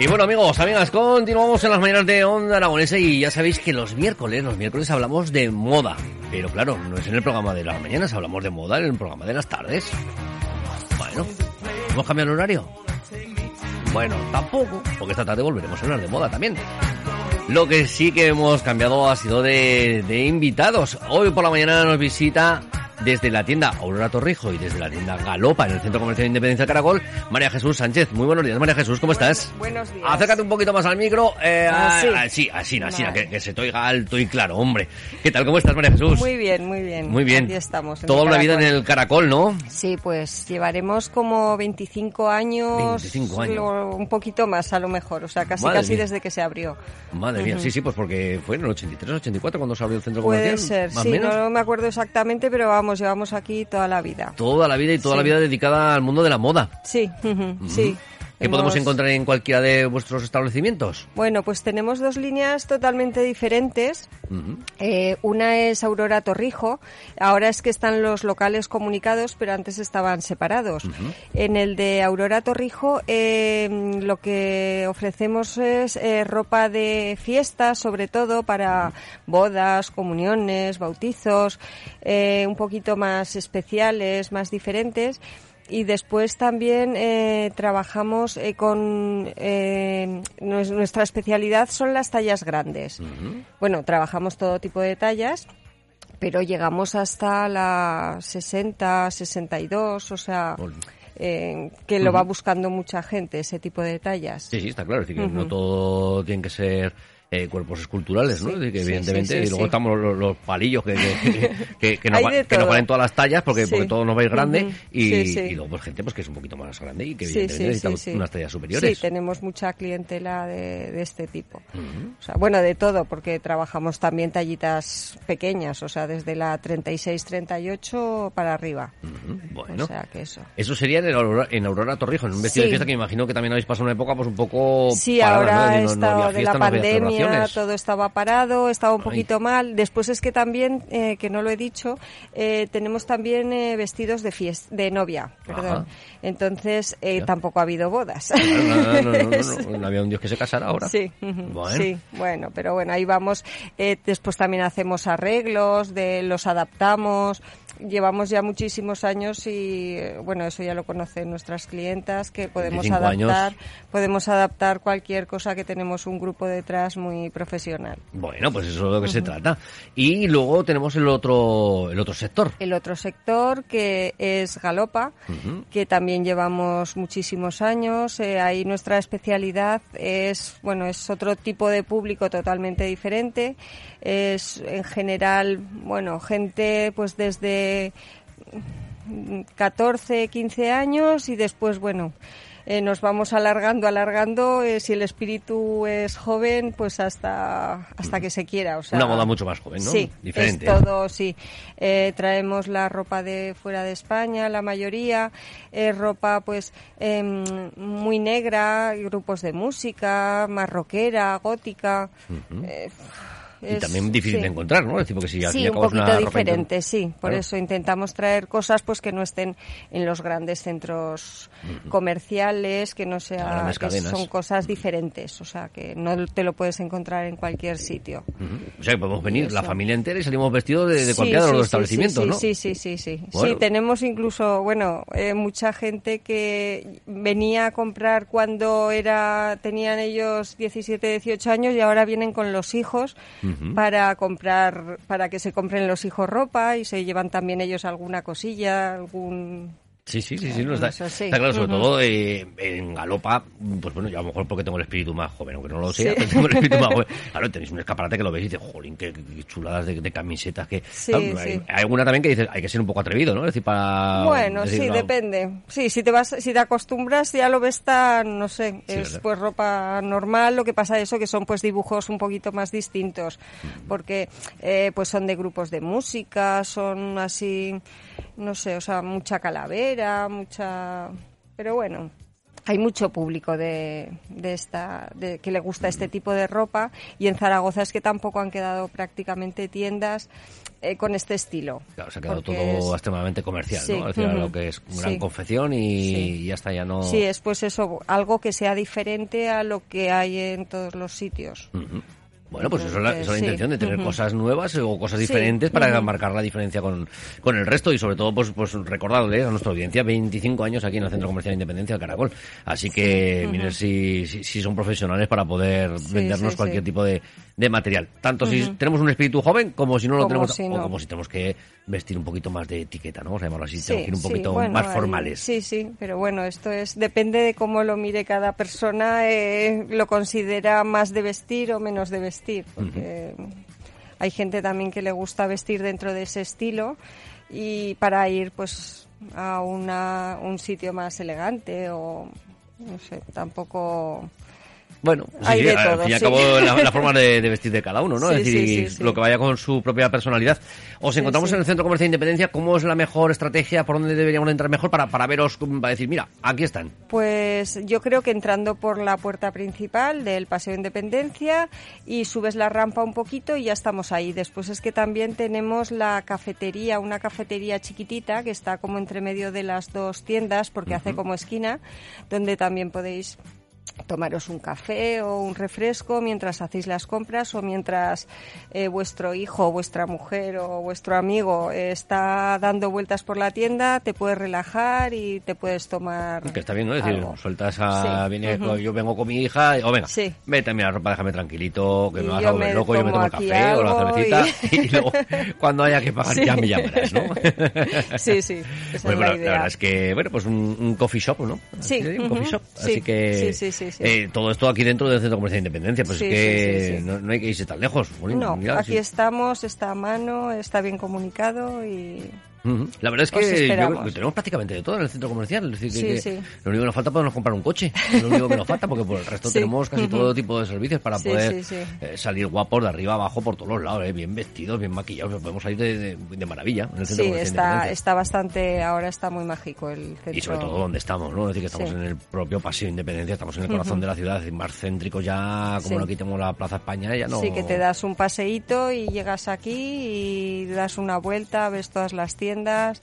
Y bueno amigos, amigas, continuamos en las mañanas de Onda Aragonesa y ya sabéis que los miércoles, los miércoles hablamos de moda. Pero claro, no es en el programa de las mañanas, hablamos de moda en el programa de las tardes. Bueno, ¿hemos cambiado el horario? Bueno, tampoco, porque esta tarde volveremos a hablar de moda también. Lo que sí que hemos cambiado ha sido de, de invitados. Hoy por la mañana nos visita desde la tienda Aurora Torrijo y desde la tienda Galopa en el Centro Comercial de Independencia Caracol, María Jesús Sánchez. Muy buenos días, María Jesús, ¿cómo estás? Buenos días. Acércate un poquito más al micro. Eh, Así. ah, sí, así, así, Vale. que, que se te oiga alto y claro, hombre. ¿Qué tal? ¿Cómo estás, María Jesús? Muy bien, muy bien. Muy bien. Aquí estamos. Toda una vida en el Caracol, ¿no? Sí, pues llevaremos como 25 años. 25 años. lo- Un poquito más, a lo mejor. O sea, casi Madre casi mía. desde que se abrió. Madre mía, sí, sí, pues porque fue en el 83, 84 cuando se abrió el centro Puede comercial. ser, más sí, menos. no me acuerdo exactamente, pero vamos, llevamos aquí toda la vida. Toda la vida y toda Sí. la vida dedicada al mundo de la moda. Sí, sí. ¿Qué podemos encontrar en cualquiera de vuestros establecimientos? Bueno, pues tenemos dos líneas totalmente diferentes. Eh, una es Aurora Torrijo. Ahora es que están los locales comunicados, pero antes estaban separados. En el de Aurora Torrijo eh, lo que ofrecemos es eh, ropa de fiesta, sobre todo para bodas, comuniones, bautizos, eh, un poquito más especiales, más diferentes. Y después también eh, trabajamos eh, con eh, nues- nuestra especialidad son las tallas grandes. Bueno, trabajamos todo tipo de tallas, pero llegamos hasta las 60, 62, o sea, eh, que lo va buscando mucha gente ese tipo de tallas. Sí, sí, está claro. Es decir, que no todo tiene que ser eh, cuerpos esculturales, ¿no? Sí, que evidentemente, sí, sí, y luego estamos los, los palillos que, que, que, que nos, va- valen todas las tallas porque, porque todo nos va a ir grande y, Sí, sí. y luego pues gente pues que es un poquito más grande y que evidentemente necesitamos unas tallas superiores. Sí, tenemos mucha clientela de, de este tipo. O sea, bueno, de todo, porque trabajamos también tallitas pequeñas, o sea, desde la 36, 38 para arriba. Ujú, Bueno. O sea, que eso. Eso sería en Aurora, en Aurora Torrijos, en un vestido de fiesta que me imagino que también habéis pasado una época pues un poco Sí, parada, ahora ¿no? de la había pandemia, todo estaba parado, estaba un Ay. poquito mal. Después es que también, eh, que no lo he dicho, eh, tenemos también eh, vestidos de fiesta, de novia, perdón. Ajá. Entonces eh, tampoco ha habido bodas. No, había un dios que se casara ahora. Sí, Bueno. sí, bueno, pero bueno, ahí vamos. Eh, después también hacemos arreglos, de los adaptamos. Llevamos ya muchísimos años y bueno, eso ya lo conocen nuestras clientas que podemos 25 años. adaptar, podemos adaptar cualquier cosa que tenemos un grupo detrás muy profesional. Bueno, pues eso es lo que se trata. Y luego tenemos el otro, el otro sector. El otro sector que es Galopa, que también llevamos muchísimos años. Eh, ahí nuestra especialidad es, bueno, es otro tipo de público totalmente diferente. Es en general, bueno, gente pues desde 14, 15 años y después, bueno, eh, nos vamos alargando, alargando. eh, si el espíritu es joven, pues hasta, hasta que se quiera. O sea, Una moda mucho más joven, ¿no? Sí, Diferente. es todo, sí. Eh, traemos la ropa de fuera de España, la mayoría. Es ropa, pues, em, muy negra, grupos de música, más rockera, gótica. Es- también difícil sí. de encontrar, ¿no? Es decir, porque si al y Sí, un una poquito ropa inter- diferente, sí. Por Claro. eso intentamos traer cosas pues que no estén en los grandes centros comerciales, que no sea que son cosas diferentes, o sea, que no te lo puedes encontrar en cualquier sitio. O sea, que podemos venir Eso. la familia entera y salimos vestidos de, de Sí, cualquiera de los establecimientos, ¿no? Sí, sí, sí, sí. Bueno. Sí, tenemos incluso, bueno, eh, mucha gente que venía a comprar cuando era tenían ellos 17, 18 años y ahora vienen con los hijos para comprar, para que se compren los hijos ropa y se llevan también ellos alguna cosilla, algún Sí, sí, sí, sí, no, está, sí. está claro, sobre todo eh, en Galopa, pues bueno, yo a lo mejor porque tengo el espíritu más joven, aunque no lo Sí. sea, pero tengo el espíritu más joven. Claro, tenéis un escaparate que lo veis y dices, jolín, qué, qué chuladas de, de camisetas, que... Sí, Claro, sí. Hay, hay alguna también que dices, hay que ser un poco atrevido, ¿no? Es decir, para... Bueno, decir, sí, no, depende. Sí, si te vas, si te acostumbras ya lo ves tan, no sé, Sí, es pues ropa normal. Lo que pasa eso que son pues dibujos un poquito más distintos, porque eh, pues son de grupos de música, son así, no sé, o sea, mucha calavera, mucha, pero bueno. Hay mucho público de, de esta, de, que le gusta este tipo de ropa y en Zaragoza es que tampoco han quedado prácticamente tiendas eh, con este estilo. Claro, se ha quedado todo es- extremadamente comercial, Sí, ¿no? Es decir, lo que es gran sí. confección y, Sí. ya está, ya no... Sí, es pues eso, algo que sea diferente a lo que hay en todos los sitios. Bueno, pues eso es la, eso es la Sí, intención de tener cosas nuevas o cosas Sí, diferentes para marcar la diferencia con, con el resto y sobre todo pues pues recordarle a nuestra audiencia 25 años aquí en el Centro Comercial Independencia del Caracol. Así que miren si, si, si son profesionales para poder vendernos cualquier tipo de, de material. Tanto si tenemos un espíritu joven como si no lo Como tenemos si o como si tenemos que vestir un poquito más de etiqueta, ¿no? Vamos a llamarlo así, Sí, tenemos que ir un poquito bueno, más formales. Sí, sí, pero bueno, esto es depende de cómo lo mire cada persona, eh, lo considera más de vestir o menos de vestir, porque hay gente también que le gusta vestir dentro de ese estilo y para ir pues a una, un sitio más elegante o no sé, tampoco Bueno, sí, Hay de al todo, fin y al cabo la, la forma de, de vestir de cada uno, ¿no? Es decir, lo que vaya con su propia personalidad. Os encontramos en el Centro Comercial de Independencia, ¿cómo es la mejor estrategia? ¿Por dónde deberíamos entrar mejor para, para veros, para decir, mira, aquí están? Pues yo creo que entrando por la puerta principal del Paseo de Independencia y subes la rampa un poquito y ya estamos ahí. Después es que también tenemos la cafetería, una cafetería chiquitita que está como entre medio de las dos tiendas porque hace como esquina, donde también podéis tomaros un café o un refresco mientras hacéis las compras o mientras eh, vuestro hijo, vuestra mujer o vuestro amigo eh, está dando vueltas por la tienda, te puedes relajar y te puedes tomar Que está bien, ¿no? Es decir, sueltas a... Sí, viene- ujú. Yo vengo con mi hija, o venga, Sí. vete a mirar ropa, déjame tranquilito, que Y me vas a volver loco, yo me tomo el café o la cervecita y- y... luego cuando haya que pagar Sí. ya me llamarás, ¿no? Sí, sí, esa Bueno, es la idea. verdad es que, bueno, pues un, un coffee shop, ¿no? Sí, un coffee shop. sí, Así que sí, sí, sí, sí. eh, todo esto aquí dentro del Centro Comercial de Independencia, pues Sí, es que. No, no hay que irse tan lejos. Jolín, No, mira, aquí estamos, está a mano, está bien comunicado y La verdad es que yo tenemos prácticamente de todo en el centro comercial. Es decir, que- Sí, que sí. lo único que nos falta es podernos comprar un coche. Es Lo único que nos falta, porque por el resto Sí. tenemos casi todo tipo de servicios para poder eh, salir guapos de arriba abajo por todos los lados, eh, bien vestidos, bien maquillados. Podemos salir de, de- de maravilla en el centro comercial está, está bastante, ahora está muy mágico el centro. Y sobre todo donde estamos, ¿no? Es decir, que estamos en el propio Paseo de Independencia, estamos en el corazón de la ciudad, más céntrico ya, como no quitemos la Plaza España, ya no... Sí, que te das un paseíto y llegas aquí y das una vuelta, ves todas las tiendas, tiendas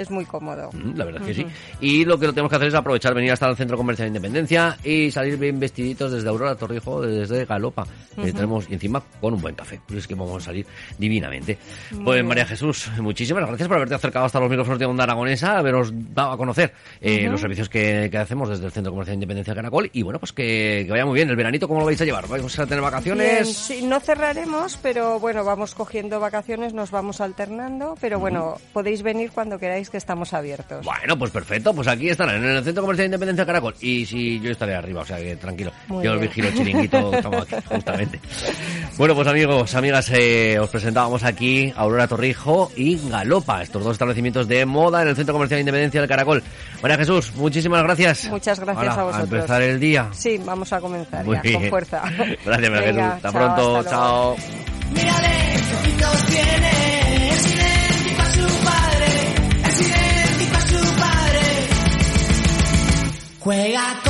es muy cómodo. Mm, La verdad es que sí. Y lo que lo tenemos que hacer es aprovechar, venir hasta el Centro Comercial de Independencia y salir bien vestiditos desde Aurora Torrijo, desde Galopa. Eh, tenemos y encima con un buen café. Pues es que vamos a salir divinamente. pues bien. María Jesús, muchísimas gracias por haberte acercado hasta los micrófonos de Onda Aragonesa, haberos dado a conocer eh, los servicios que, que hacemos desde el Centro Comercial de Independencia de Caracol. Y bueno, pues que, que vaya muy bien. El veranito, ¿cómo lo vais a llevar? ¿Vais a tener vacaciones? Bien, sí, no cerraremos, pero bueno, vamos cogiendo vacaciones, nos vamos alternando, pero bueno, podéis venir cuando queráis que estamos abiertos. Bueno, pues perfecto, pues aquí estarán, en el Centro Comercial de Independencia de Caracol. Y si yo estaré arriba, o sea que tranquilo. Muy yo bien. vigilo el chiringuito, estamos aquí, justamente. Bueno, pues amigos, amigas, eh, os presentábamos aquí Aurora Torrijo y Galopa, estos dos establecimientos de moda en el Centro Comercial de Independencia del Caracol. María Jesús, muchísimas gracias. Muchas gracias Ahora, a vosotros. empezar el día. Sí, vamos a comenzar Muy ya, bien. con fuerza. Gracias, María Venga, Jesús. Hasta chao, pronto, hasta luego. chao. Juega